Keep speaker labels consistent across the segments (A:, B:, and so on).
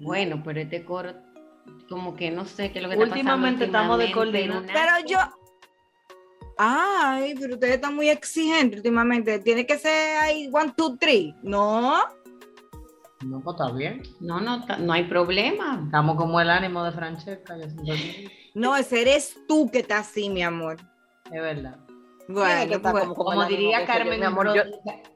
A: Bueno, pero este coro, como que no sé qué es lo que
B: Últimamente
A: está
B: estamos
A: pasando.
B: de coordina.
A: una-
C: Pero yo. Ay, pero ustedes están muy exigentes últimamente. Tiene que ser ahí one, two, three. No.
B: No, pues está bien.
A: No, no, no hay problema.
B: Estamos como el ánimo de Francesca, yo siento que-
C: No, ese eres tú que estás así, mi amor.
B: es verdad.
C: Bueno, pues,
D: como el
B: diría
D: yo,
B: Carmen,
D: amor, yo-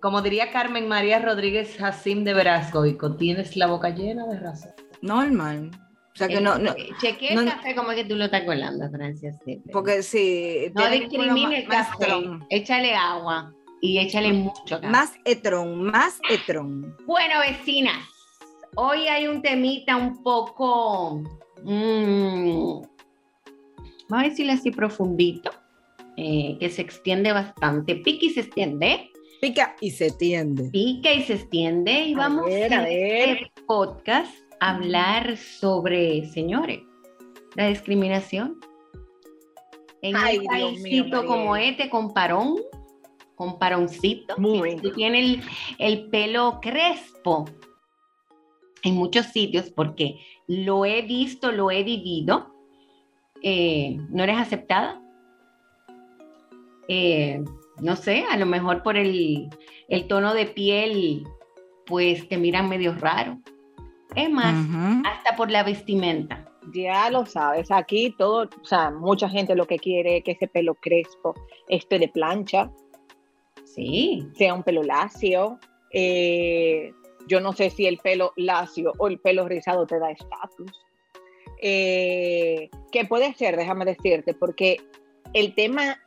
B: como diría Carmen María Rodríguez Jacim de Verascoico, tienes la boca llena de razón.
C: normal. O sea que no, no.
A: Eh,
C: no-
A: el café como que tú lo estás colando, Francia. sí.
C: Porque si.
A: no discrimine el café. Échale agua y échale mucho café.
C: Más etrón, más etrón.
A: Bueno, vecinas, hoy hay un temita un poco, mm, vamos a decirle así profundito, eh, que se extiende bastante. Pica y se extiende,
C: Pica y se tiende.
A: pica y se extiende. Y
D: A
A: vamos
D: ver, a
A: en
D: ver.
A: este podcast a hablar sobre, señores, la discriminación. En
D: Ay,
A: un paísito como este, con parón, con paroncito,
D: Muy.
A: tienes el, el pelo crespo en muchos sitios porque lo he visto, lo he vivido. eh, no eres aceptada. Eh, no sé, a lo mejor por el, el tono de piel, pues te miran medio raro. Es más, hasta por la vestimenta.
D: Ya lo sabes, aquí todo, o sea, mucha gente lo que quiere es que ese pelo crespo esté de plancha,
A: Sí,
D: sea un pelo lacio. eh, yo no sé si el pelo lacio o el pelo rizado te da estatus. Eh, ¿Qué puede ser? Déjame decirte, porque el tema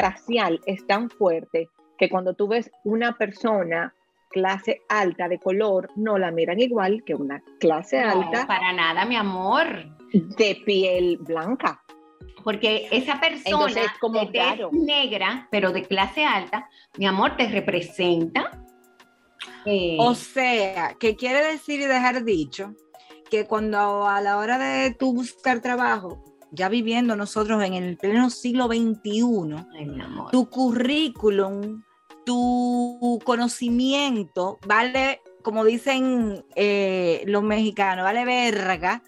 D: racial es tan fuerte que cuando tú ves una persona clase alta de color, no la miran igual que una clase
A: no,
D: alta
A: para nada, mi amor.
D: de piel blanca.
A: Porque esa persona
D: Entonces, es como
A: de tez
D: raro.
A: negra, pero de clase alta, mi amor, te representa. eh,
C: O sea, que quiere decir y dejar dicho que cuando a la hora de tú buscar trabajo, ya viviendo nosotros en el pleno siglo XXI,
A: ay,
C: tu currículum, tu conocimiento, vale, como dicen eh, los mexicanos, vale verga,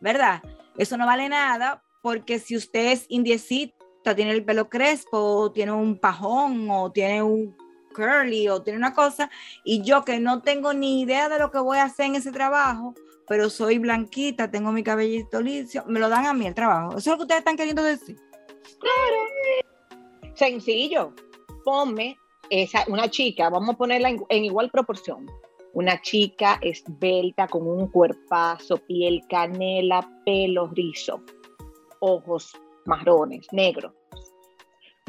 C: ¿verdad? Eso no vale nada porque si usted es indiecita, tiene el pelo crespo, o tiene un pajón, o tiene un curly, o tiene una cosa, y yo que no tengo ni idea de lo que voy a hacer en ese trabajo, pero soy blanquita, tengo mi cabellito liso, me lo dan a mí el trabajo. Eso es lo que ustedes están queriendo decir.
D: Sencillo. Ponme esa, una chica, vamos a ponerla en, en igual proporción. Una chica esbelta con un cuerpazo, piel canela, pelo rizo, ojos marrones, negros,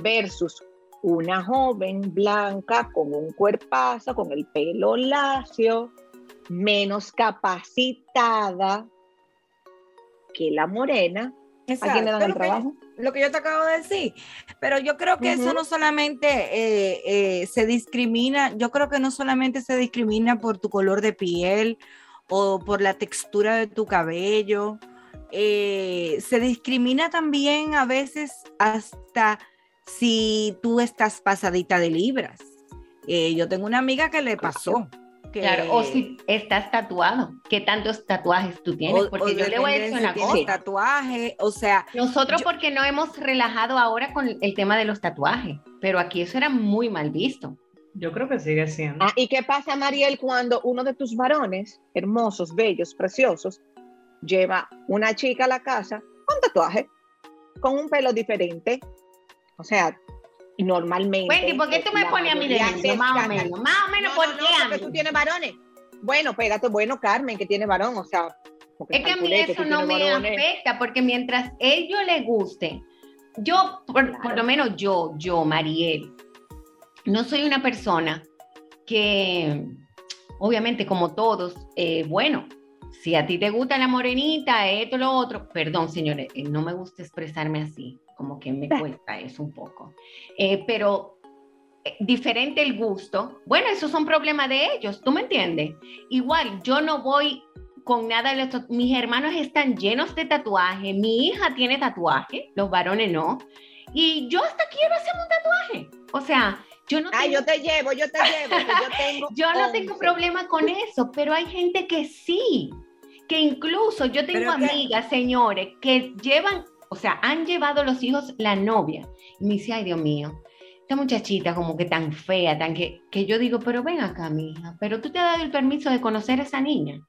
D: versus una joven blanca con un cuerpazo, con el pelo lacio, menos capacitada que la morena. ¿A quién le dan el
C: que-
D: trabajo?
C: Lo que yo te acabo de decir. Pero yo creo que eso no solamente eh, eh, se discrimina, yo creo que no solamente se discrimina por tu color de piel o por la textura de tu cabello. eh, se discrimina también a veces hasta si tú estás pasadita de libras. Yo tengo una amiga que le pasó. Que...
A: Claro, o si estás tatuado, ¿qué tantos tatuajes tú tienes? Porque
C: o
A: yo le voy a decir
C: si
A: una cosa.
C: tatuaje, o sea,
A: Nosotros
C: Yo-
A: porque no hemos relajado ahora con el tema de los tatuajes, pero aquí eso era muy mal visto.
B: Yo creo que sigue siendo.
D: Ah, ¿Y qué pasa, Mariel, cuando uno de tus varones, hermosos, bellos, preciosos, lleva una chica a la casa con tatuaje, con un pelo diferente? O sea, normalmente.
A: Wendy, ¿por qué tú me pones a mí de Más o menos, más o menos,
D: No,
A: ¿por
D: no,
A: qué
D: no,
A: a
D: porque
A: mí?
D: tú tienes varones. Bueno, espérate, bueno, Carmen, que tiene varón, o sea.
A: Es que a mí eso no me
D: varones.
A: afecta, porque mientras ellos le guste, yo, por,
D: Claro.
A: por lo menos yo, yo, Mariel, no soy una persona que, obviamente, como todos, eh, bueno, si a ti te gusta la morenita, esto, lo otro, perdón, señores, eh, no me gusta expresarme así, como que me cuesta eso un poco, Eh, pero eh, diferente el gusto, bueno, esos son problemas de ellos, ¿tú me entiendes? Igual, yo no voy con nada de esto. Mis hermanos están llenos de tatuaje. Mi hija tiene tatuaje, los varones no. Y yo hasta quiero hacerme un tatuaje. O sea, yo no
D: Ay,
A: tengo,
D: yo te llevo, yo te llevo, yo tengo.
A: yo no tengo
D: 11.
A: problema con eso, pero hay gente que sí. Que incluso yo tengo
C: que-
A: amigas, señores, que llevan, o sea, han llevado los hijos la novia. Y me dice, ay, Dios mío, esta muchachita como que tan fea, tan que, que yo digo, pero ven acá, mi hija, pero tú te has dado el permiso de conocer a esa niña.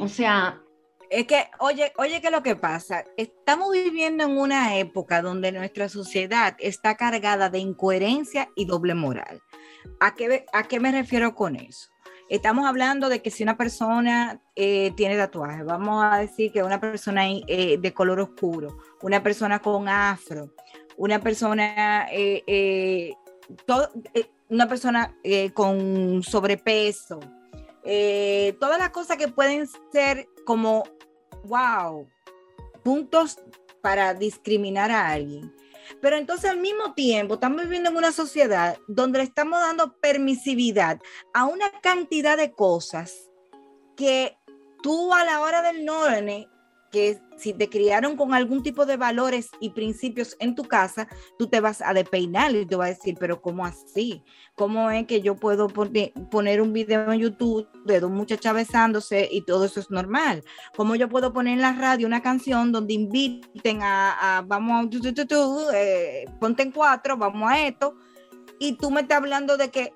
A: O sea,
C: Es que, oye, oye, ¿qué es lo que pasa? Estamos viviendo en una época donde nuestra sociedad está cargada de incoherencia y doble moral. ¿A qué, a qué me refiero con eso? Estamos hablando de que si una persona eh, tiene tatuajes, vamos a decir que una persona eh, de color oscuro, una persona con afro, una persona, eh, una persona con sobrepeso, todas las cosas que pueden ser como, wow, puntos para discriminar a alguien. Pero entonces al mismo tiempo estamos viviendo en una sociedad donde le estamos dando permisividad a una cantidad de cosas que tú a la hora del norte, que si te criaron con algún tipo de valores y principios en tu casa, tú te vas a despeinar y te vas a decir, pero ¿cómo así? ¿Cómo es que yo puedo pone- poner un video en YouTube de dos muchachas besándose y todo eso es normal? ¿Cómo yo puedo poner en la radio una canción donde inviten a, a- vamos a, tu, tu, eh, ponte en cuatro, vamos a esto, y tú me estás hablando de que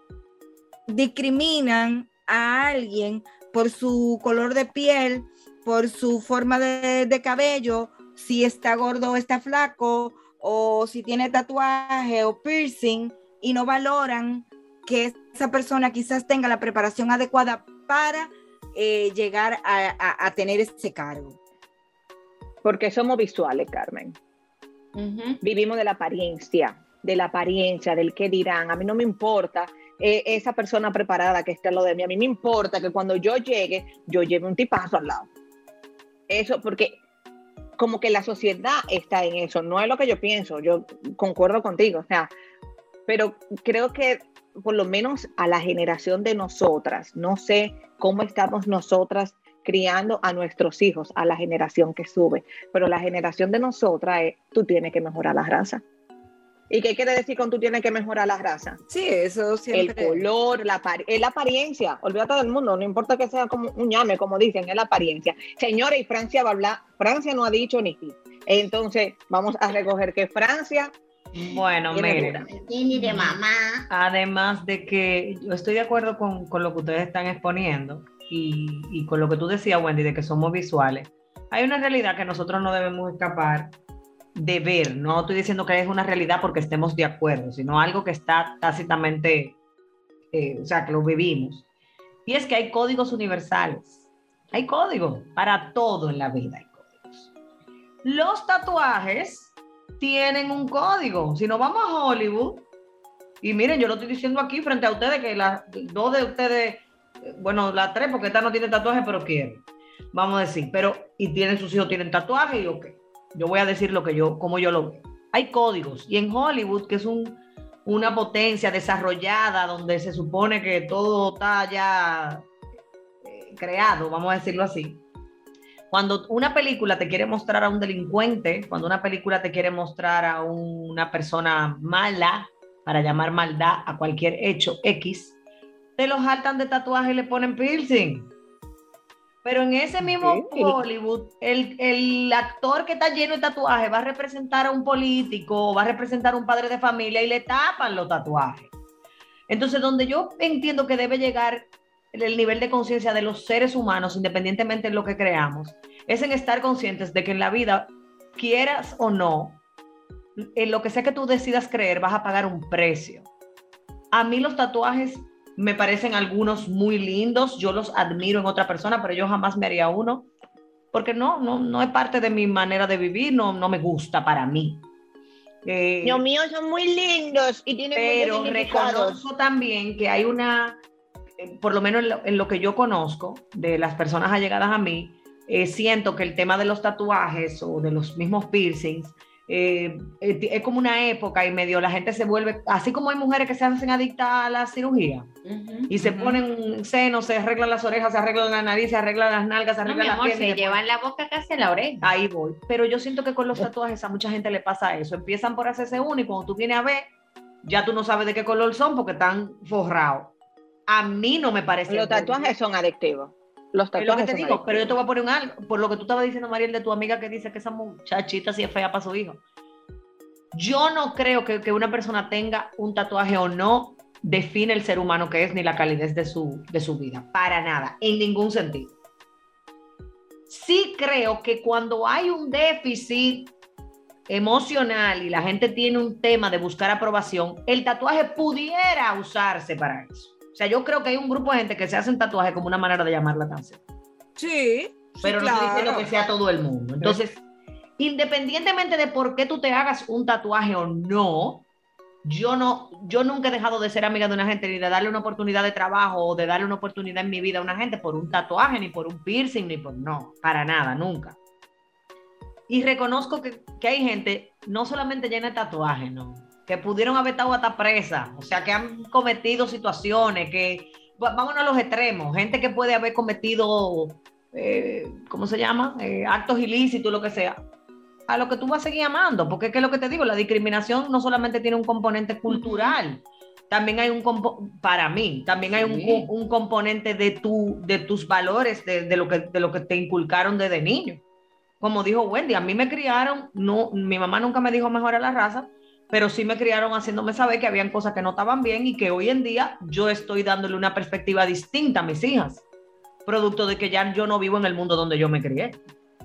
C: discriminan a alguien por su color de piel, por su forma de, de cabello, si está gordo o está flaco, o si tiene tatuaje o piercing, y no valoran que esa persona quizás tenga la preparación adecuada para eh, llegar a, a- a tener ese cargo.
D: Porque somos visuales, Carmen. Vivimos de la apariencia, de la apariencia, del qué dirán. A mí no me importa eh, esa persona preparada que esté a lo de mí. A mí me importa que cuando yo llegue, yo lleve un tipazo al lado. Eso, porque como que la sociedad está en eso. No es lo que yo pienso. Yo concuerdo contigo. O sea, pero creo que por lo menos a la generación de nosotras, no sé cómo estamos nosotras criando a nuestros hijos, a la generación que sube, pero la generación de nosotras es, tú tienes que mejorar la raza. ¿Y qué quiere decir con tú tienes que mejorar la raza?
C: Sí, eso
D: El
C: siempre.
D: color, la, es la apariencia, olvídate del mundo, no importa que sea como un llame, como dicen, es la apariencia. Señores, y Francia va a hablar, Francia no ha dicho ni sí. Entonces, vamos a recoger que Francia
B: Bueno, miren.
D: dura.
A: Ni de mamá.
B: Además de que yo estoy de acuerdo con, con lo que ustedes están exponiendo y, y con lo que tú decías, Wendy, de que somos visuales. Hay una realidad que nosotros no debemos escapar de ver. No estoy diciendo que es una realidad porque estemos de acuerdo, sino algo que está tácitamente, eh, o sea, que lo vivimos. Y es que hay códigos universales. Hay códigos para todo en la vida. Hay códigos. Los tatuajes tienen un código. Si nos vamos a Hollywood, y miren, yo lo estoy diciendo aquí frente a ustedes, que las dos de ustedes, eh, bueno, las tres, porque esta no tiene tatuaje, pero quiere. Vamos a decir, pero, y tienen sus hijos, tienen tatuaje, y ok. Yo voy a decir lo que yo, como yo lo veo. Hay códigos. Y en Hollywood, que es un, una potencia desarrollada, donde se supone que todo está ya eh, creado, vamos a decirlo así. Cuando una película te quiere mostrar a un delincuente, cuando una película te quiere mostrar a una persona mala, para llamar maldad a cualquier hecho X, te los saltan de tatuaje y le ponen piercing. Pero en ese mismo
D: Sí.
B: Hollywood, el, el actor que está lleno de tatuajes va a representar a un político, va a representar a un padre de familia y le tapan los tatuajes. Entonces, donde yo entiendo que debe llegar el, el nivel de conciencia de los seres humanos, independientemente de lo que creamos, es en estar conscientes de que en la vida, quieras o no, en lo que sea que tú decidas creer, vas a pagar un precio. A mí los tatuajes me parecen algunos muy lindos, yo los admiro en otra persona, pero yo jamás me haría uno, porque no, no, no es parte de mi manera de vivir, no, no me gusta para mí. Eh,
D: Los míos son muy lindos y tienen
B: pero reconozco también que hay una, eh, por lo menos en lo, en lo que yo conozco de las personas allegadas a mí, eh, siento que el tema de los tatuajes o de los mismos piercings eh, eh, es como una época y medio la gente se vuelve, así como hay mujeres que se hacen adictas a la cirugía y se
C: Ujú.
B: ponen senos, se arreglan las orejas, se arreglan la nariz, se arreglan las nalgas, se
A: No, mi
B: arreglan las
A: amor,
B: piernas.
A: se llevan la boca casi a la oreja.
B: Ahí voy. Pero yo siento que con los tatuajes a mucha gente le pasa eso. Empiezan por hacerse uno y cuando tú vienes a ver, ya tú no sabes de qué color son porque están forrados. A mí no me parece.
D: Los tatuajes son adictivos. Los
B: Es lo que
D: tatuajes
B: te digo, pero yo te voy a poner un algo. Por lo que tú estabas diciendo, Mariel, de tu amiga que dice que esa muchachita sí es fea para su hijo. Yo no creo que, que una persona tenga un tatuaje o no define el ser humano que es ni la calidez de su, de su vida. Para nada, en ningún sentido. Sí creo que cuando hay un déficit emocional y la gente tiene un tema de buscar aprobación, el tatuaje pudiera usarse para eso. O sea, yo creo que hay un grupo de gente que se hacen tatuaje como una manera de llamar la atención
C: Sí.
B: pero
C: sí,
B: no estoy
C: claro.
B: diciendo que sea todo el mundo. Entonces, independientemente de por qué tú te hagas un tatuaje o no, yo no, yo nunca he dejado de ser amiga de una gente ni de darle una oportunidad de trabajo o de darle una oportunidad en mi vida a una gente por un tatuaje, ni por un piercing, ni por no, para nada, nunca. Y reconozco que, que hay gente, no solamente llena de tatuajes, no, que pudieron haber estado hasta presa, o sea, que han cometido situaciones, que, vámonos a los extremos, gente que puede haber cometido eh, ¿cómo se llama? Eh, actos ilícitos, lo que sea, a lo que tú vas a seguir amando, porque es que lo que te digo, la discriminación no solamente tiene un componente cultural, también hay un, compo- para mí, también hay un,
A: Sí.
B: un componente de, tu, de tus valores, de, de lo que, de lo que te inculcaron desde niño. Como dijo Wendy, a mí me criaron, no, mi mamá nunca me dijo mejor a la raza, pero sí me criaron haciéndome saber que habían cosas que no estaban bien y que hoy en día yo estoy dándole una perspectiva distinta a mis hijas producto de que ya yo no vivo en el mundo donde yo me crié.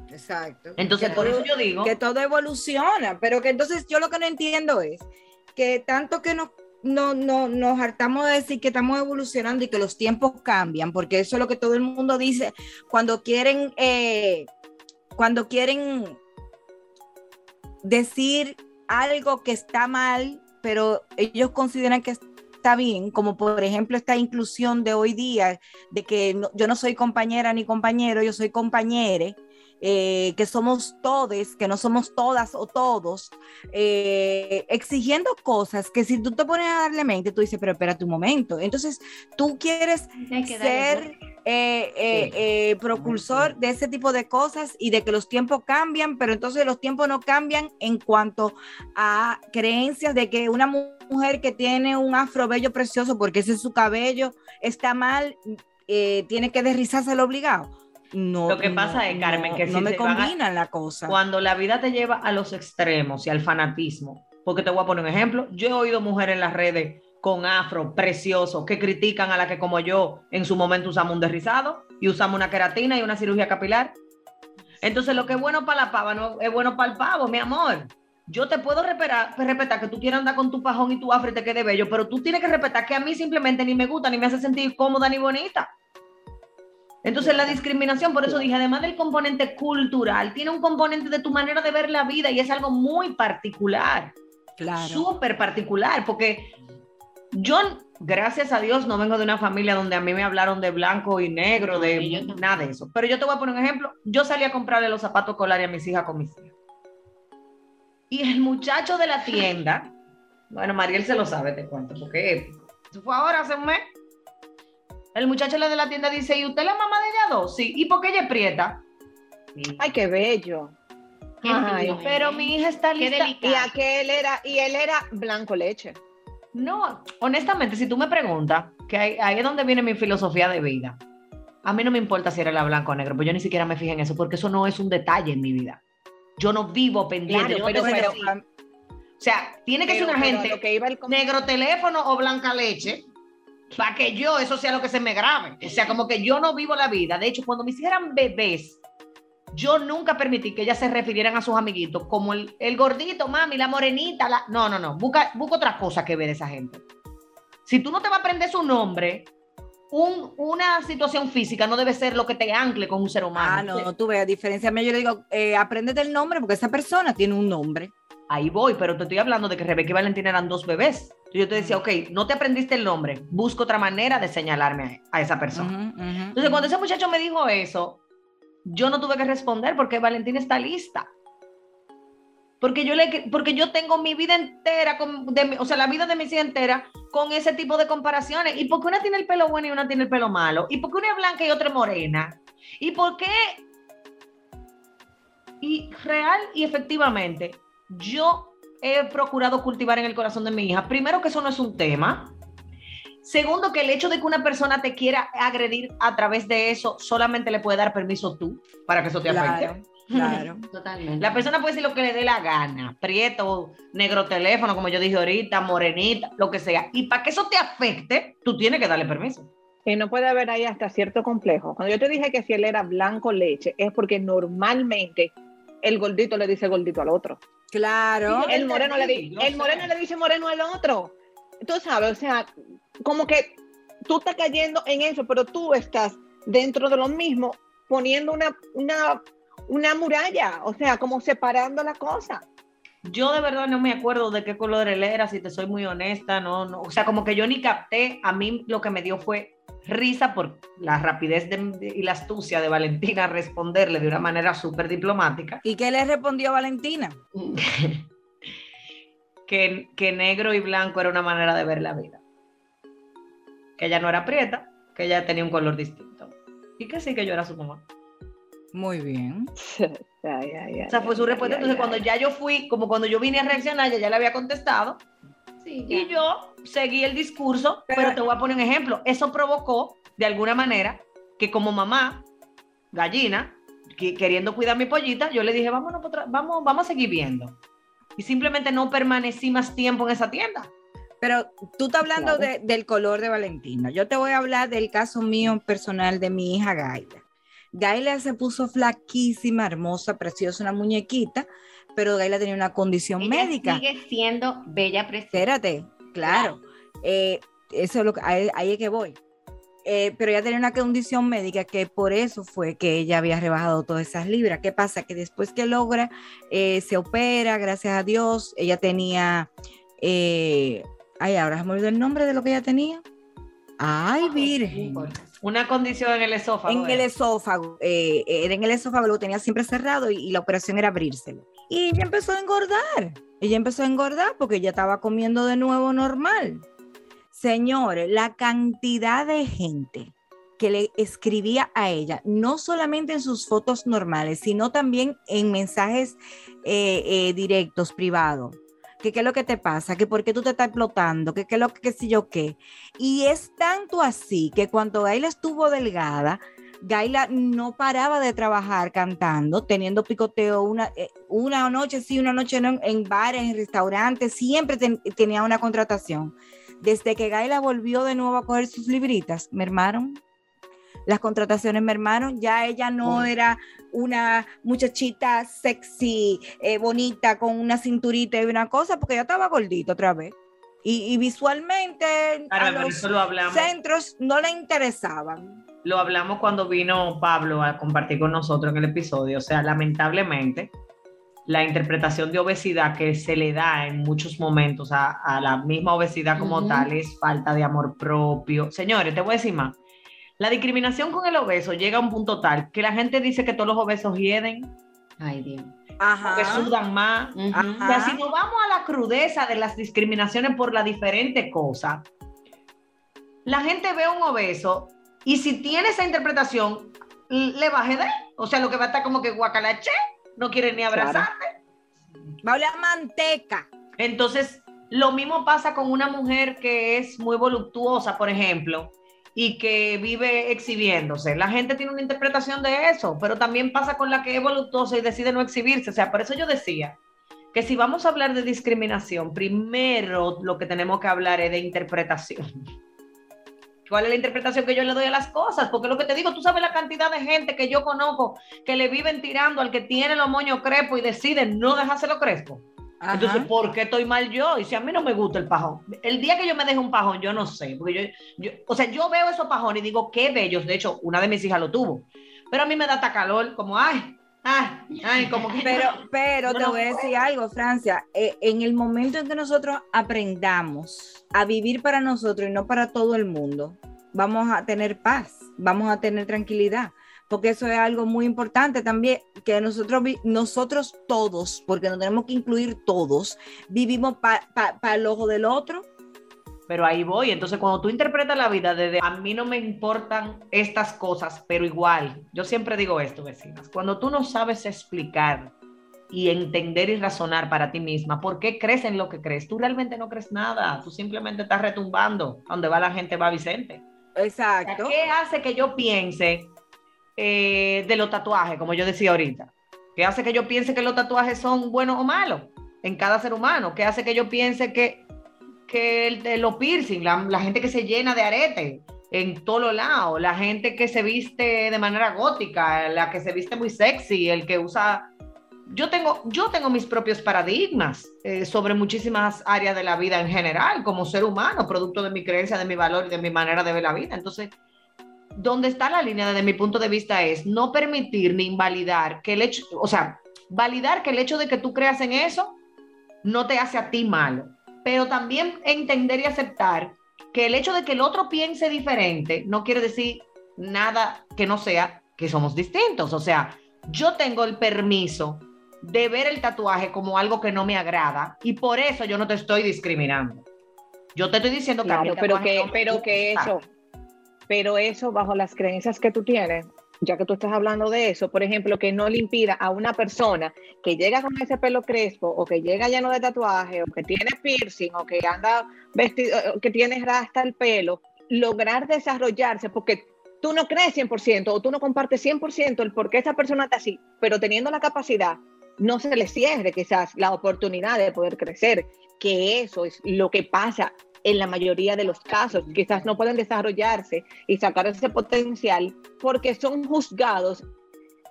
C: Exacto.
B: Entonces, por eso yo digo,
C: que todo evoluciona, pero que entonces yo lo que no entiendo es que tanto que nos, no, no, nos hartamos de decir que estamos evolucionando y que los tiempos cambian, porque eso es lo que todo el mundo dice cuando quieren, eh, cuando quieren decir algo que está mal, pero ellos consideran que está bien, como por ejemplo esta inclusión de hoy día, de que no- yo no soy compañera ni compañero, yo soy compañere, eh, que somos todes, que no somos todas o todos, eh, exigiendo cosas que si tú te pones a darle mente, tú dices, pero espérate un momento. Entonces, tú quieres ser eh, eh,
B: Sí.
C: eh, propulsor de ese tipo de cosas y de que los tiempos cambian, pero entonces los tiempos no cambian en cuanto a creencias de que una mu- mujer que tiene un afro bello precioso, porque ese es su cabello, está mal, eh, tiene que desrizárselo obligado. No,
B: Lo que pasa es, Carmen, que
C: no
B: si
C: me
B: van a-
C: combinan la cosa.
B: cuando la vida te lleva a los extremos y al fanatismo, porque te voy a poner un ejemplo, yo he oído mujeres en las redes con afro precioso que critican a la que como yo en su momento usamos un derrizado y usamos una queratina y una cirugía capilar. Entonces lo que es bueno para la pava no es bueno para el pavo, mi amor. Yo te puedo respetar, respetar que tú quieras andar con tu pajón y tu afro y te quede bello, pero tú tienes que respetar que a mí simplemente ni me gusta ni me hace sentir cómoda ni bonita. Entonces la discriminación, por eso dije, además del componente cultural, tiene un componente de tu manera de ver la vida y es algo muy particular,
C: claro.
B: súper particular, porque yo, gracias a Dios, no vengo de una familia donde a mí me hablaron de blanco y negro,
A: y
B: de
A: tampoco.
B: nada de eso. Pero yo te voy a poner un ejemplo. Yo salí a comprarle los zapatos colares a mis hijas con mis hijas. Y el muchacho de la tienda, bueno, Mariel se lo sabe, te cuento, porque. Eso fue ahora, hace un mes. El muchacho de la tienda dice, ¿y usted es la mamá de ella dos? Sí. ¿Y por qué ella es prieta?
D: Ay, qué bello.
A: Qué
D: Ay,
B: Pero mi hija está lista.
D: Y aquel era, y él era blanco leche.
B: No, honestamente, si tú me preguntas que ahí, ahí es donde viene mi filosofía de vida. A mí no me importa si era blanco o negro, pues yo ni siquiera me fijé en eso, porque eso no es un detalle en mi vida. Yo no vivo pendiente.
D: Claro, pero- pero-
B: o sea, tiene que ser una gente
D: lo que iba el com-
B: negro teléfono o blanca leche para que yo eso sea lo que se me grabe. O sea, como que yo no vivo la vida. De hecho, cuando me hicieran bebés, yo nunca permití que ellas se refirieran a sus amiguitos como el, el gordito, mami, la morenita. La... No, no, no. Busca, busca otra cosa que ver de esa gente. Si tú no te vas a aprender su nombre, un- una situación física no debe ser lo que te ancle con un ser humano.
C: Ah, no, tú ves, a diferencia mía, yo le digo, eh, apréndete el nombre porque esa persona tiene un nombre.
B: Ahí voy, pero te estoy hablando de que Rebeca y Valentina eran dos bebés. Yo te decía, ok, no te aprendiste el nombre, busca otra manera de señalarme a, a esa persona. Entonces cuando ese muchacho me dijo eso, yo no tuve que responder porque Valentina está lista. Porque yo, le, porque yo tengo mi vida entera, con, de o sea, la vida de mi vida entera con ese tipo de comparaciones. ¿Y por qué una tiene el pelo bueno y una tiene el pelo malo? ¿Y por qué una es blanca y otra es morena? ¿Y por qué? Y real y efectivamente, yo he procurado cultivar en el corazón de mi hija, primero que eso no es un tema. Segundo, que el hecho de que una persona te quiera agredir a través de eso, solamente le puede dar permiso tú para que eso te afecte.
C: Claro, claro.
A: Totalmente.
B: La persona puede decir lo que le dé la gana, prieto, negro teléfono, como yo dije ahorita, morenita, lo que sea. Y para que eso te afecte, tú tienes que darle permiso.
D: Y no puede haber ahí hasta cierto complejo. Cuando yo te dije que si él era blanco leche, es porque normalmente el gordito le dice gordito al otro.
C: Claro.
B: Sí,
D: El moreno le, di-
B: yo
D: el
B: sé.
D: moreno le dice moreno al otro. Tú sabes, o sea, como que tú estás cayendo en eso, pero tú estás dentro de lo mismo poniendo una, una, una muralla, o sea, como separando la cosa.
B: Yo de verdad no me acuerdo de qué color él era, si te soy muy honesta, no, no. O sea, como que yo ni capté, a mí lo que me dio fue risa por la rapidez de- y la astucia de Valentina a responderle de una manera súper diplomática.
C: ¿Y qué le respondió Valentina?
B: que, que negro y blanco era una manera de ver la vida. Que ella no era prieta, que ella tenía un color distinto. Y que sí, que yo era su mamá.
C: Muy bien.
D: Ay, ay, ay,
B: O sea, fue su respuesta.
D: ay,
B: Entonces,
D: ay.
B: cuando ya yo fui, como cuando yo vine a reaccionar, ella ya le había contestado.
A: Sí.
B: Y yo seguí el discurso, pero,
C: Pero-
B: te voy a poner un ejemplo. Eso provocó, de alguna manera, que como mamá, gallina, que- queriendo cuidar mi pollita, yo le dije, vámonos, vamos, vamos a seguir viendo. Y simplemente no permanecí más tiempo en esa tienda.
C: Pero tú estás hablando
D: Claro.
C: de- del color de Valentina. Yo te voy a hablar del caso mío personal de mi hija Gaila. Gaila se puso flaquísima, hermosa, preciosa, una muñequita, pero Gaila tenía una condición
A: Ella
C: médica.
A: Sigue siendo bella preciosa.
C: Espérate, claro. Eh, eso es lo que, ahí, ahí es que voy. Eh, pero ella tenía una condición médica que por eso fue que ella había rebajado todas esas libras. ¿Qué pasa? Que después que logra, eh, se opera, gracias a Dios, ella tenía, eh, ay, ahora se me olvidó el nombre de lo que ella tenía. Ay, virgen.
B: Una condición en el esófago.
C: En el esófago, eh, era en el esófago, lo tenía siempre cerrado y, y la operación era abrírselo. Y ella empezó a engordar. Ella empezó a engordar porque ella estaba comiendo de nuevo normal. Señores, la cantidad de gente que le escribía a ella, no solamente en sus fotos normales, sino también en mensajes eh, eh, directos, privados. Que qué es lo que te pasa, que por qué tú te estás explotando, que qué es lo que sé yo qué. Y es tanto así que cuando Gaila estuvo delgada, Gaila no paraba de trabajar cantando, teniendo picoteo una, eh, una noche sí, una noche no, en, bares, en restaurantes, siempre ten- tenía una contratación. Desde que Gaila volvió de nuevo a coger sus libritas, mermaron. Las contrataciones mermaron, ya ella no
B: Oh.
C: era una muchachita sexy, eh, bonita, con una cinturita y una cosa, porque ya estaba gordita otra vez. Y, y visualmente a los
B: lo
C: centros no le interesaban.
B: Lo hablamos cuando vino Pablo a compartir con nosotros en el episodio. O sea, lamentablemente, la interpretación de obesidad que se le da en muchos momentos a, a la misma obesidad como tal es falta de amor propio. Señores, te voy a decir más. La discriminación con el obeso llega a un punto tal que la gente dice que todos los obesos hieden,
A: Ay, Dios.
C: Ajá.
B: que sudan más.
A: Ujú.
C: Ajá.
B: O sea, si nos vamos a la crudeza de las discriminaciones por la diferente cosa, la gente ve a un obeso y si tiene esa interpretación, le baje de él. O sea, lo que va a estar como que guacalache, no quiere ni abrazar.
C: Va a a manteca.
B: Entonces, Lo mismo pasa con una mujer que es muy voluptuosa, por ejemplo, y que vive exhibiéndose. La gente tiene una interpretación de eso, pero también pasa con la que es voluptuosa y decide no exhibirse. O sea, por eso yo decía que si vamos a hablar de discriminación, primero lo que tenemos que hablar es de interpretación. ¿Cuál es la interpretación que yo le doy a las cosas? Porque lo que te digo, tú sabes la cantidad de gente que yo conozco que le viven tirando al que tiene los moños crespos y deciden no dejárselo crespo. Entonces, ¿por qué estoy mal yo? Y si a mí no me gusta el pajón. El día que yo me deje un pajón, yo no sé. Porque yo, o sea, yo veo esos pajones y digo, qué bellos. De hecho, una de mis hijas lo tuvo. Pero a mí me da hasta calor, como, ay, ay, como que...
C: Pero, pero te voy a decir algo, Francia. Eh, en el momento en que nosotros aprendamos a vivir para nosotros y no para todo el mundo, vamos a tener paz, vamos a tener tranquilidad porque eso es algo muy importante también, que nosotros, nosotros todos, porque nos tenemos que incluir todos, vivimos para el ojo del otro.
B: Pero ahí voy, entonces cuando tú interpretas la vida desde a mí no me importan estas cosas, pero igual, yo siempre digo esto, vecinas, cuando tú no sabes explicar y entender y razonar para ti misma por qué crees en lo que crees, tú realmente no crees nada, tú simplemente estás retumbando, donde va la gente va Vicente.
C: Exacto.
B: ¿Qué hace que yo piense eh, de los tatuajes, como yo decía ahorita? ¿Qué hace que yo piense que los tatuajes son buenos o malos en cada ser humano? ¿Qué hace que yo piense que, que el, los piercing, la, gente que se llena de arete en todos lados, la gente que se viste de manera gótica, la que se viste muy sexy, el que usa... Yo tengo, yo tengo mis propios paradigmas eh, sobre muchísimas áreas de la vida en general, como ser humano, producto de mi creencia, de mi valor y de mi manera de ver la vida. Entonces, donde está la línea desde mi punto de vista es no permitir ni invalidar que el hecho, o sea, validar que el hecho de que tú creas en eso no te hace a ti malo, pero también entender y aceptar que el hecho de que el otro piense diferente no quiere decir nada que no sea que somos distintos, o sea, yo tengo el permiso de ver el tatuaje como algo que no me agrada y por eso yo no te estoy discriminando. Yo te estoy diciendo
D: que pero que, pero que eso pero eso bajo las creencias que tú tienes, ya que tú estás hablando de eso, por ejemplo, que no le impida a una persona que llega con ese pelo crespo o que llega lleno de tatuaje o que tiene piercing o que anda vestido, que tiene rasta el pelo, lograr desarrollarse porque tú no crees 100% o tú no compartes 100% el por qué esa persona está así, pero teniendo la capacidad, no se le cierre quizás la oportunidad de poder crecer, que eso es lo que pasa en la mayoría de los casos. Quizás no pueden desarrollarse y sacar ese potencial porque son juzgados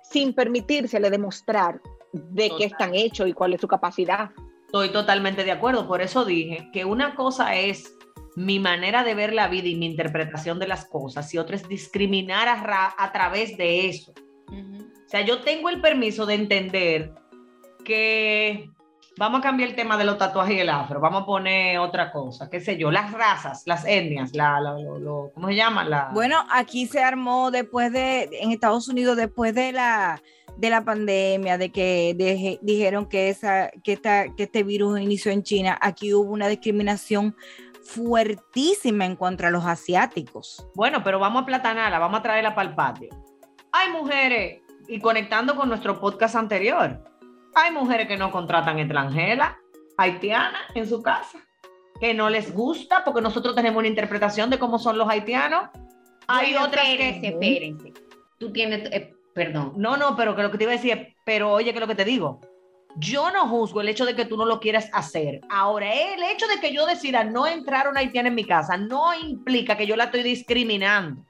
D: sin permitírsele demostrar de qué están hechos y cuál es su capacidad.
B: Estoy totalmente de acuerdo, por eso dije que una cosa es mi manera de ver la vida y mi interpretación de las cosas y otra es discriminar a, a través de eso. O sea, yo tengo el permiso de entender que vamos a cambiar el tema de los tatuajes y el afro, vamos a poner otra cosa, qué sé yo, las razas, las etnias, la, ¿cómo se llama? La...
C: Bueno, aquí se armó después de, en Estados Unidos, después de la, de la pandemia, de que dijeron que, esa, que, esta, que este virus inició en China, aquí hubo una discriminación fuertísima en contra de los asiáticos.
B: Bueno, pero vamos a platanarla, vamos a traerla para el patio. Hay mujeres, y conectando con nuestro podcast anterior, hay mujeres que no contratan extranjeras, haitianas en su casa, que no les gusta porque nosotros tenemos una interpretación de cómo son los haitianos. Hay otras
A: espérense, que... Espérense, Tú tienes, eh, perdón.
B: No, no, pero que lo que te iba a decir, pero oye, que lo que te digo. Yo no juzgo el hecho de que tú no lo quieras hacer. Ahora, el hecho de que yo decida no entrar a una haitiana en mi casa no implica que yo la estoy discriminando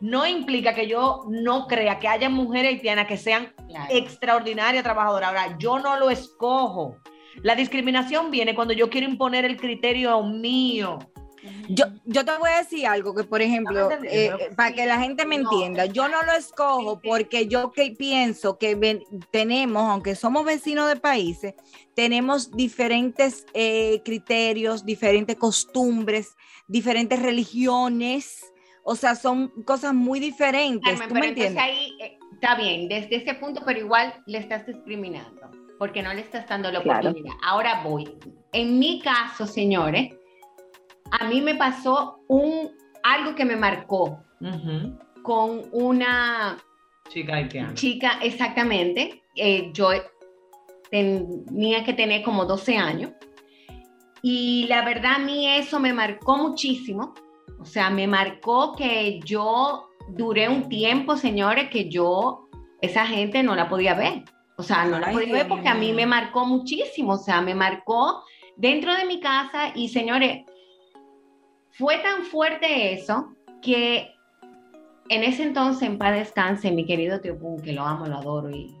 B: no implica que yo no crea que haya mujeres haitianas que sean extraordinarias trabajadoras. Ahora, yo no lo escojo. La discriminación viene cuando yo quiero imponer el criterio mío.
C: Yo, yo te voy a decir algo que, por ejemplo, eh, para que la gente me entienda, yo no lo escojo porque yo que pienso que tenemos, aunque somos vecinos de países, tenemos diferentes eh, criterios, diferentes costumbres, diferentes religiones, o sea, son cosas muy diferentes. ¿Tú me entiendes?
A: ahí eh, está bien, desde ese punto, pero igual le estás discriminando, porque no le estás dando la oportunidad. Ahora voy. En mi caso, señores, a mí me pasó un algo que me marcó con una
B: chica
A: Chica, exactamente. Eh, yo tenía que tener como 12 años Y la verdad a mí eso me marcó muchísimo. O sea, me marcó que yo duré un tiempo, señores, que yo, esa gente no la podía ver. O sea, no la
C: Ay,
A: podía ver porque a mí me marcó muchísimo. O sea, me marcó dentro de mi casa y, señores, fue tan fuerte eso que en ese entonces, en paz descanse, mi querido tío Pum, que lo amo, lo adoro, y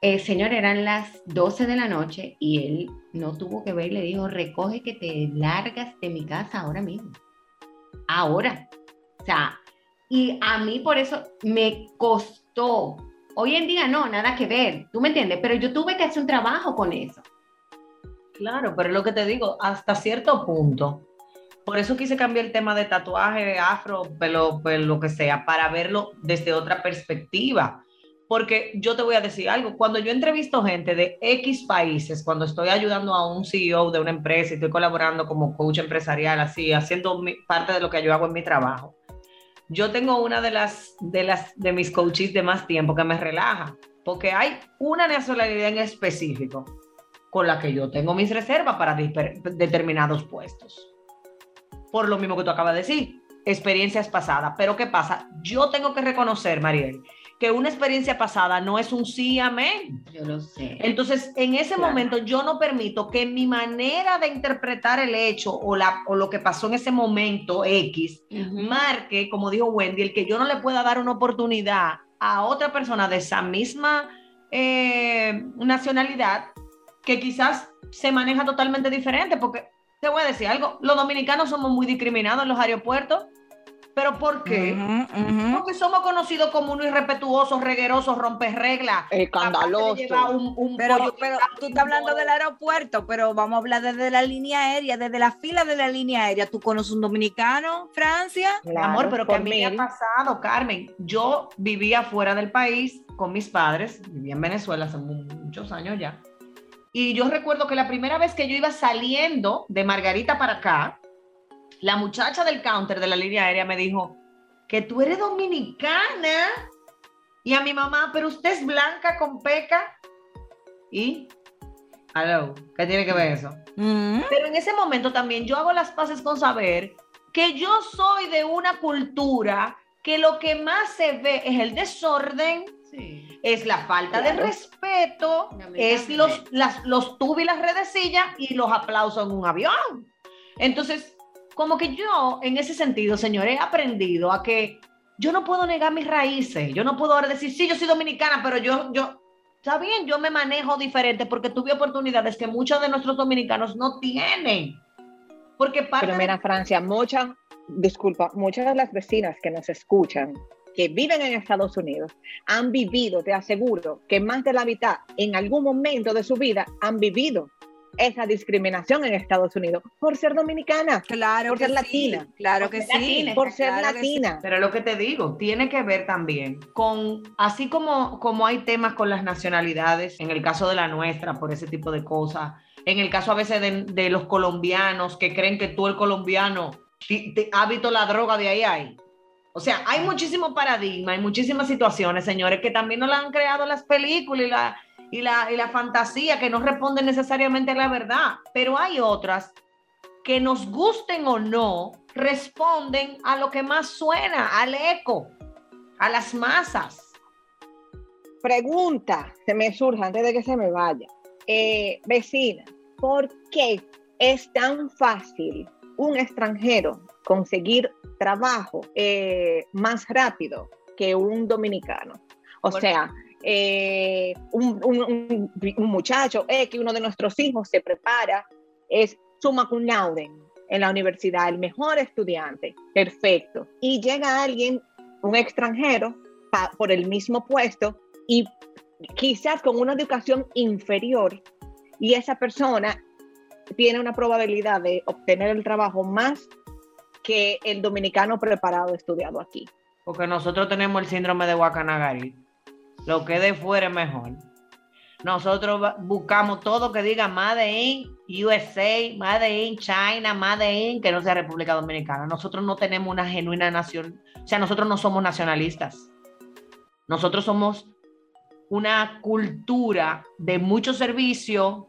A: el señor eran las 12 de la noche y él no tuvo que ver y le dijo, recoge que te largas de mi casa ahora mismo. Ahora. O sea, y a mí por eso me costó. Hoy en día no, nada que ver, ¿tú me entiendes? Pero yo tuve que hacer un trabajo con eso.
B: Claro, pero lo que te digo, hasta cierto punto. Por eso quise cambiar el tema de tatuaje, afro, pelo, pelo, lo que sea, para verlo desde otra perspectiva. Porque yo te voy a decir algo, cuando yo entrevisto gente de X países, cuando estoy ayudando a un CEO de una empresa y estoy colaborando como coach empresarial, así, haciendo mi- parte de lo que yo hago en mi trabajo, yo tengo una de las, de las, de mis coaches de más tiempo que me relaja, porque hay una nacionalidad en específico con la que yo tengo mis reservas para determinados puestos. Por lo mismo que tú acabas de decir, experiencias pasadas. Pero ¿qué pasa? Yo tengo que reconocer, Mariel, que una experiencia pasada no es un sí, amén.
A: Yo lo sé.
B: Entonces, en ese
A: Claro.
B: momento yo no permito que mi manera de interpretar el hecho o, la, o lo que pasó en ese momento X marque, como dijo Wendy, el que yo no le pueda dar una oportunidad a otra persona de esa misma eh, nacionalidad que quizás se maneja totalmente diferente, porque te voy a decir algo, los dominicanos somos muy discriminados en los aeropuertos, pero ¿por qué? Porque somos conocidos como unos irrespetuosos, reguerosos, romper reglas.
D: Escandaloso.
B: Un, un
C: Pero,
B: pollo
C: pero
B: guisado
C: tú estás hablando del aeropuerto, pero vamos a hablar desde la línea aérea, desde la fila de la línea aérea. ¿Tú conoces un dominicano, Francia?
B: Mi amor, pero que a mí me ha pasado, Carmen. Yo vivía fuera del país con mis padres, vivía en Venezuela hace mu- muchos años ya. Y yo recuerdo que la primera vez que yo iba saliendo de Margarita para acá, la muchacha del counter de la línea aérea me dijo que tú eres dominicana. Y a mi mamá, pero usted es blanca con peca. Y, aló, ¿qué tiene que ver eso?
C: Mm,
B: Pero en ese momento también yo hago las paces con saber que yo soy de una cultura que lo que más se ve es el desorden,
A: Sí.
B: es la falta de respeto, es los, las, los tubos y las redecillas y los aplausos en un avión. Entonces, como que yo, en ese sentido, señor, he aprendido a que yo no puedo negar mis raíces. Yo no puedo ahora decir, sí, yo soy dominicana, pero yo, yo, está bien, yo me manejo diferente porque tuve oportunidades que muchos de nuestros dominicanos no tienen. Porque parte
D: Pero
B: de-
D: mira, Francia, muchas, disculpa, muchas de las vecinas que nos escuchan, que viven en Estados Unidos, han vivido, te aseguro, que más de la mitad en algún momento de su vida han vivido esa discriminación en Estados Unidos por ser dominicana,
C: claro
D: Por
C: que
D: ser
C: sí,
D: latina.
C: claro que sí.
A: latina.
D: por ser
C: claro que sí.
D: latina.
B: Pero lo que te digo, tiene que ver también con, así como, como hay temas con las nacionalidades, en el caso de la nuestra, por ese tipo de cosas, en el caso a veces de, de los colombianos que creen que tú el colombiano te- ha visto la droga de ahí ahí. O sea, hay muchísimos paradigmas, hay muchísimas situaciones, señores, que también nos la han creado las películas y la, y la, y la fantasía que no responden necesariamente a la verdad, pero hay otras que nos gusten o no, responden a lo que más suena, al eco, a las masas.
D: Pregunta, se me surge antes de que se me vaya. Eh, vecina, ¿por qué es tan fácil un extranjero conseguir trabajo eh, más rápido que un dominicano? O
B: Bueno.
D: sea, eh, un, muchacho, eh, que uno de nuestros hijos se prepara, es summa cum laude en la universidad, el mejor estudiante, perfecto. Y llega alguien, un extranjero, pa- por el mismo puesto y quizás con una educación inferior y esa persona tiene una probabilidad de obtener el trabajo más que el dominicano preparado estudiado aquí.
B: Porque nosotros tenemos el síndrome de Guacanagari. Lo que de fuera es mejor. Nosotros buscamos todo que diga Made in USA, Made in China, Made in que no sea República Dominicana. Nosotros no tenemos una genuina nación, o sea, nosotros no somos nacionalistas. Nosotros somos una cultura de mucho servicio.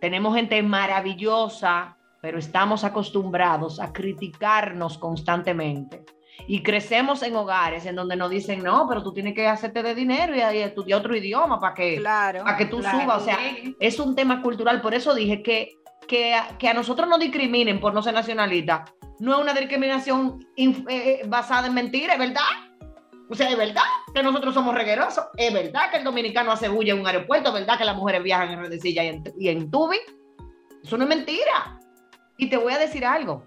B: Tenemos gente maravillosa, pero estamos acostumbrados a criticarnos constantemente. Y crecemos en hogares en donde nos dicen, no, pero tú tienes que hacerte de dinero y, y estudiar otro idioma para que,
C: Claro.
B: para que tú
C: claro.
B: subas. O sea, es un tema cultural. Por eso dije que, que, a- que a nosotros nos discriminen por no ser nacionalistas no es una discriminación eh, eh, basada en mentiras, ¿es verdad? O sea, es verdad que nosotros somos reguerosos, es verdad que el dominicano hace bulla en un aeropuerto, es verdad que las mujeres viajan en redecilla y en, y en tubi. Eso no es mentira. Y te voy a decir algo.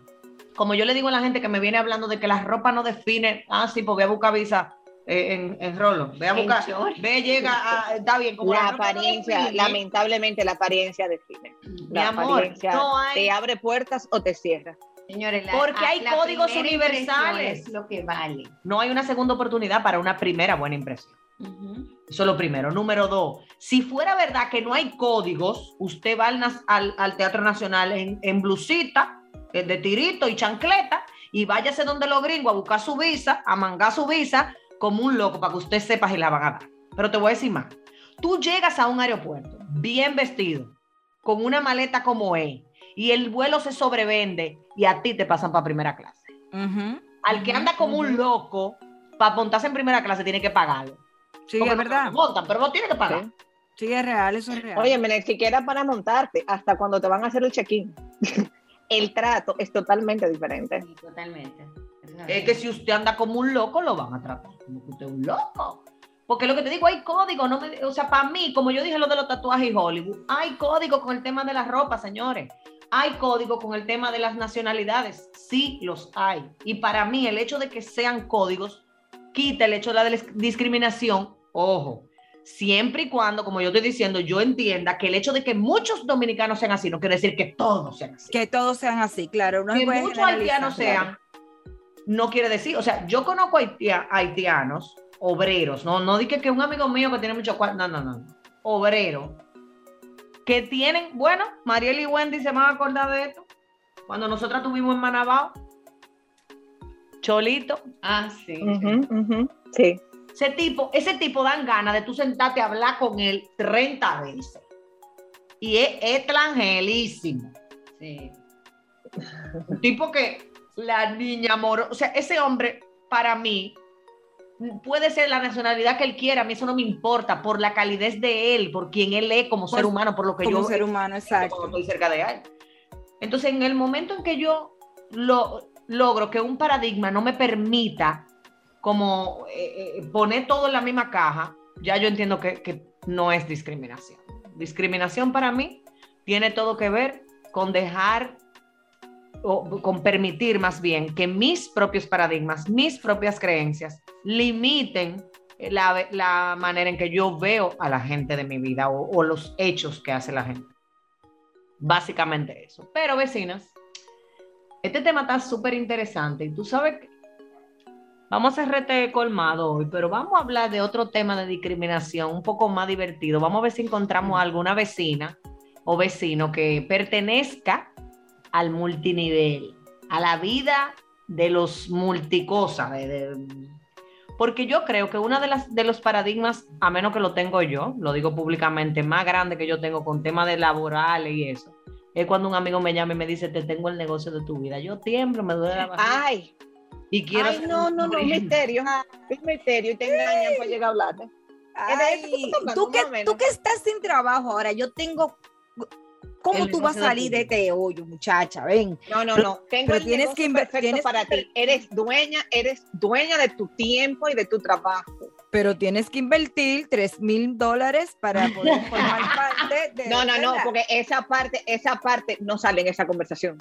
B: Como yo le digo a la gente que me viene hablando de que la ropa no define, ah, sí, pues voy a buscar visa eh, en, en Rolo, ve a
D: En
B: buscar,
D: short.
B: ve, llega, a- está bien. Como
D: La
B: no
D: apariencia,
B: define,
D: lamentablemente la apariencia define.
B: mi
D: La
B: amor,
D: apariencia
B: no hay,
D: te abre puertas o te cierra.
B: Señores, Porque hay códigos
A: primera
B: universales.
A: Es lo que vale.
B: no hay una segunda oportunidad para una primera buena impresión. Eso es lo primero. Número dos, si fuera verdad que no hay códigos, usted va al, al- al Teatro Nacional en, en blusita, eh, de tirito y chancleta, y váyase donde los gringos a buscar su visa, a mangar su visa, como un loco, para que usted sepa si la van a dar. Pero te voy a decir más. Tú llegas a un aeropuerto bien vestido, con una maleta como es, y el vuelo se sobrevende, y a ti te pasan para primera clase. Al que anda como un loco, para montarse en primera clase tiene que pagarlo.
C: Sí,
B: Porque
C: es
B: no
C: verdad.
B: montan, pero no tiene que pagar.
D: Sí.
C: Sí, es real, eso es real.
D: Oye, ni siquiera para montarte, hasta cuando te van a hacer el check-in. El trato es totalmente diferente.
A: Sí, totalmente.
B: Es que si usted anda como un loco, lo van a tratar como que usted es un loco. Porque lo que te digo, hay código. No me- o sea, para mí, como yo dije lo de los tatuajes y Hollywood, hay código con el tema de la ropa, señores. Hay código con el tema de las nacionalidades. Sí, los hay. Y para mí, el hecho de que sean códigos quita el hecho de la dis- discriminación. Ojo, siempre y cuando, como yo estoy diciendo, yo entienda que el hecho de que muchos dominicanos sean así no quiere decir que todos sean así
C: Que todos sean así, claro. No
B: que muchos haitianos
C: claro.
B: sean, no quiere decir, o sea, yo conozco haitia- haitianos, obreros, no, no dije que un amigo mío que tiene mucho cuarto, no, no, no, obreros, que tienen, bueno, Mariel y Wendy se van a acordar de esto, cuando nosotras tuvimos en Manabao, Cholito,
A: Ah, sí.
D: Sí.
B: Ese tipo, ese tipo dan ganas de tú sentarte a hablar con él 30 veces. Y es extranjerísimo.
A: sí.
B: Un tipo que la niña amor, o sea, ese hombre para mí puede ser la nacionalidad que él quiera, a mí eso no me importa, por la calidez de él, por quien él es como ser humano, por lo que
C: Como
B: yo
C: ser humano, exacto.
B: cuando estoy cerca de él. Entonces, en el momento en que yo lo, logro que un paradigma no me permita como eh, eh, poner todo en la misma caja, ya yo entiendo que, no es discriminación. Discriminación para mí tiene todo que ver con dejar o con permitir más bien que mis propios paradigmas, mis propias creencias limiten la, manera en que yo veo a la gente de mi vida o, o los hechos que hace la gente. Básicamente eso. Pero vecinas, este tema está súper interesante y tú sabes que vamos a rete colmado hoy, pero vamos a hablar de otro tema de discriminación un poco más divertido. Vamos a ver si encontramos alguna vecina o vecino que pertenezca al multinivel, a la vida de los multicosas. porque yo creo que uno de, las, de los paradigmas, a menos que lo tengo yo, lo digo públicamente, más grande que yo tengo con temas de laborales y eso, es cuando un amigo me llama y me dice, te tengo el negocio de tu vida. Yo tiemblo, me duele la barriga
D: Ay,
B: y quiero...
D: ay, no, no, no, misterio. Un misterio y te engañan para llegar a hablarte.
C: Ay,
D: ¿Es
C: tú, que, tú que estás sin trabajo ahora, yo tengo... ¿Cómo
B: El
C: tú vas a
B: de
C: salir de este hoyo, muchacha? Ven.
D: No, no, no. Tengo
C: pero
D: el
C: tienes que inver-
D: perfecto
C: tienes
D: para
C: que-
D: ti. Eres dueña, eres dueña de tu tiempo y de tu trabajo.
C: Pero tienes que invertir 3 mil dólares para poder formar parte de...
D: No, no, no, porque esa parte, esa parte no sale en esa conversación.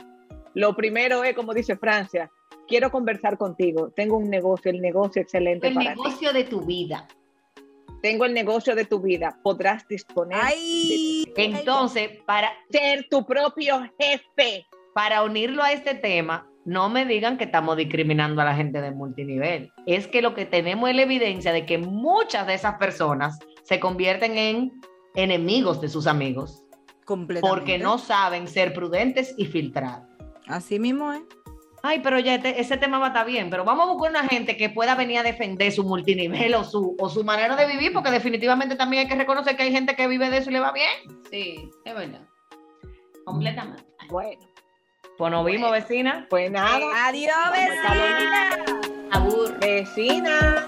D: Lo primero es, como dice Francia, quiero conversar contigo. Tengo un negocio, el negocio excelente
A: El
D: para ti.
A: negocio de tu vida.
D: Tengo el negocio de tu vida. Podrás disponer
C: Ay,
B: Entonces, para,
D: ser tu propio jefe.
B: para unirlo a este tema, no me digan que estamos discriminando a la gente de multinivel. Es que lo que tenemos es la evidencia de que muchas de esas personas se convierten en enemigos de sus amigos
C: completamente.
B: porque no saben ser prudentes y filtrar.
C: Así mismo es.
B: Ay, pero ya este- ese tema va a estar bien, pero vamos a buscar una gente que pueda venir a defender su multinivel o su, o su manera de vivir, porque definitivamente también hay que reconocer que hay gente que vive de eso y le va bien.
A: Sí, es verdad. Completamente.
D: Bueno,
B: Pues nos vimos, vecina.
D: Pues nada,
C: Adiós, vecina.
A: Abur.
D: vecina.